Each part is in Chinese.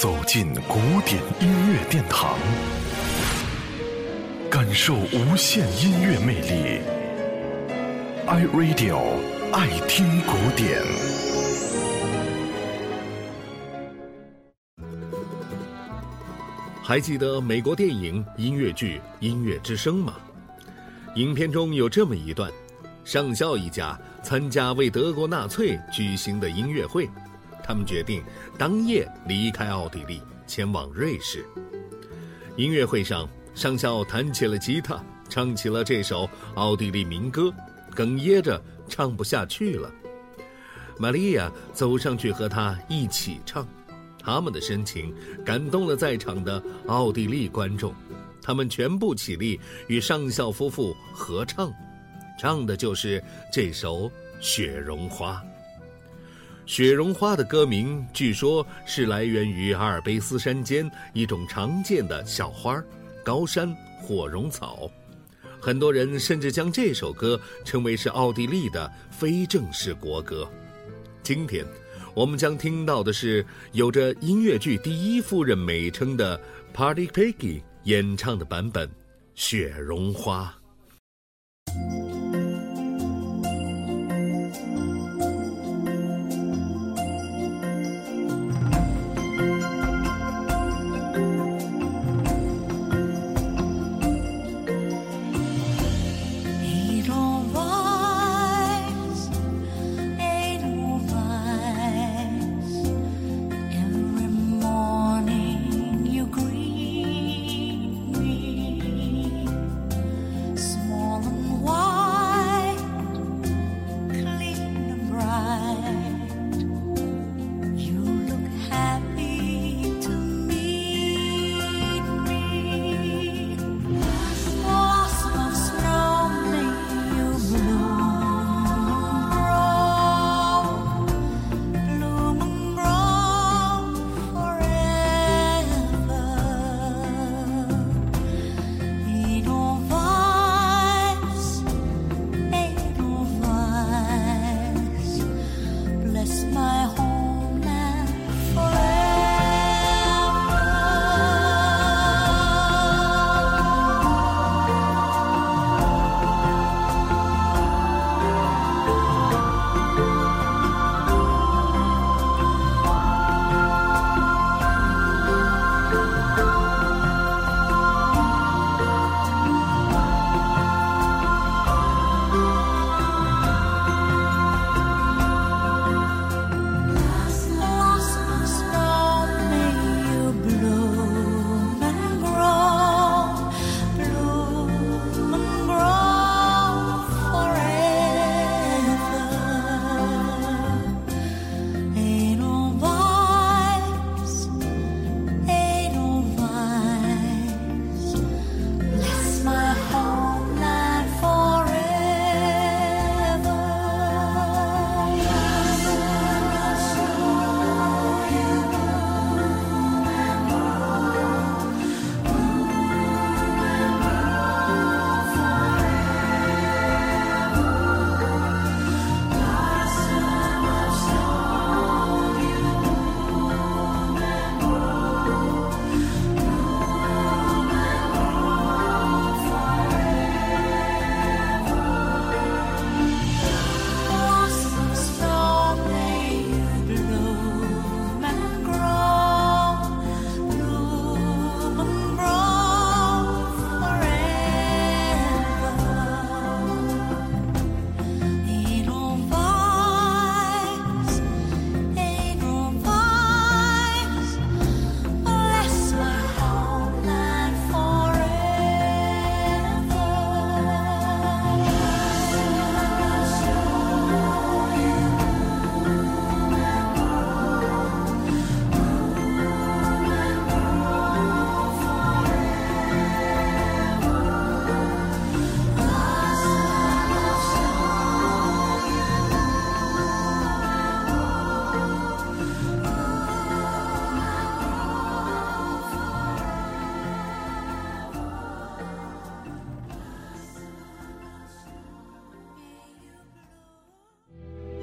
走进古典音乐殿堂，感受无限音乐魅力。iRadio 爱听古典。还记得美国电影音乐剧《音乐之声》吗？影片中有这么一段：上校一家参加为德国纳粹举行的音乐会。他们决定当夜离开奥地利，前往瑞士。音乐会上，上校弹起了吉他，唱起了这首奥地利民歌，哽咽着唱不下去了。玛利亚走上去和他一起唱，他们的深情感动了在场的奥地利观众，他们全部起立与上校夫妇合唱，唱的就是这首《雪绒花》。雪绒花的歌名，据说是来源于阿尔卑斯山间一种常见的小花——高山火绒草。很多人甚至将这首歌称为是奥地利的非正式国歌。今天，我们将听到的是有着音乐剧第一夫人美称的 Party Peggy 演唱的版本《雪绒花》。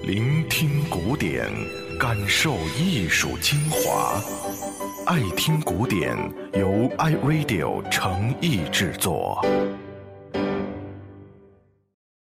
聆听古典，感受艺术精华。爱听古典，由 iRadio 诚意制作。